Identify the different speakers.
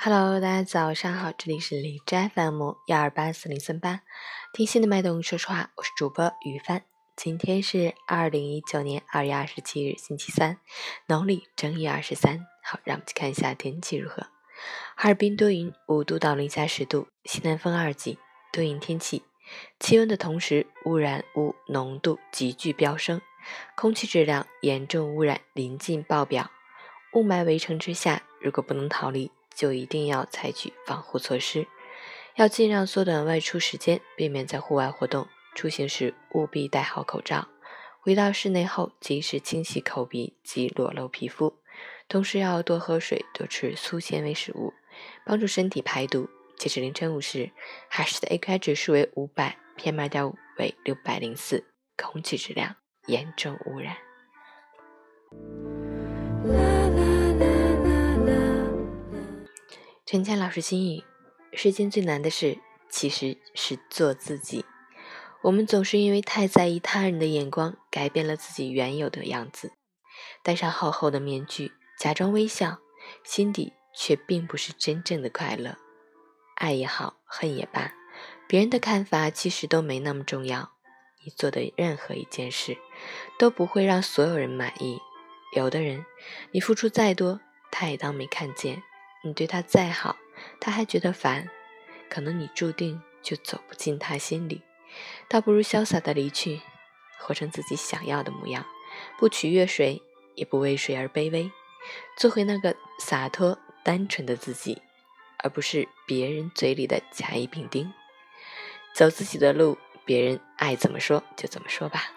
Speaker 1: Hello，大家早上好，这里是荔枝 FM 幺二八四零三八，听心的脉动，说实话，我是主播于帆。今天是二零一九年二月二十七日，星期三，农历正月二十三。好，让我们去看一下天气如何。哈尔滨多云，五度到零下十度，西南风二级，多云天气。气温的同时，污染物浓度急剧飙升，空气质量严重污染临近爆表。雾霾围城之下，如果不能逃离，就一定要采取防护措施，要尽量缩短外出时间，避免在户外活动。出行时务必戴好口罩。回到室内后，及时清洗口鼻及裸露皮肤，同时要多喝水，多吃粗纤维食物，帮助身体排毒。截至凌晨五时，海市的 AQI 指数为五百，PM 二点五为六百零四，空气质量严重污染。陈谦老师心语：世间最难的事，其实是做自己。我们总是因为太在意他人的眼光，改变了自己原有的样子，戴上厚厚的面具，假装微笑，心底却并不是真正的快乐。爱也好，恨也罢，别人的看法其实都没那么重要。你做的任何一件事，都不会让所有人满意。有的人，你付出再多，他也当没看见。你对他再好，他还觉得烦，可能你注定就走不进他心里。倒不如潇洒的离去，活成自己想要的模样，不取悦谁，也不为谁而卑微，做回那个洒脱单纯的自己，而不是别人嘴里的甲乙丙丁。走自己的路，别人爱怎么说就怎么说吧。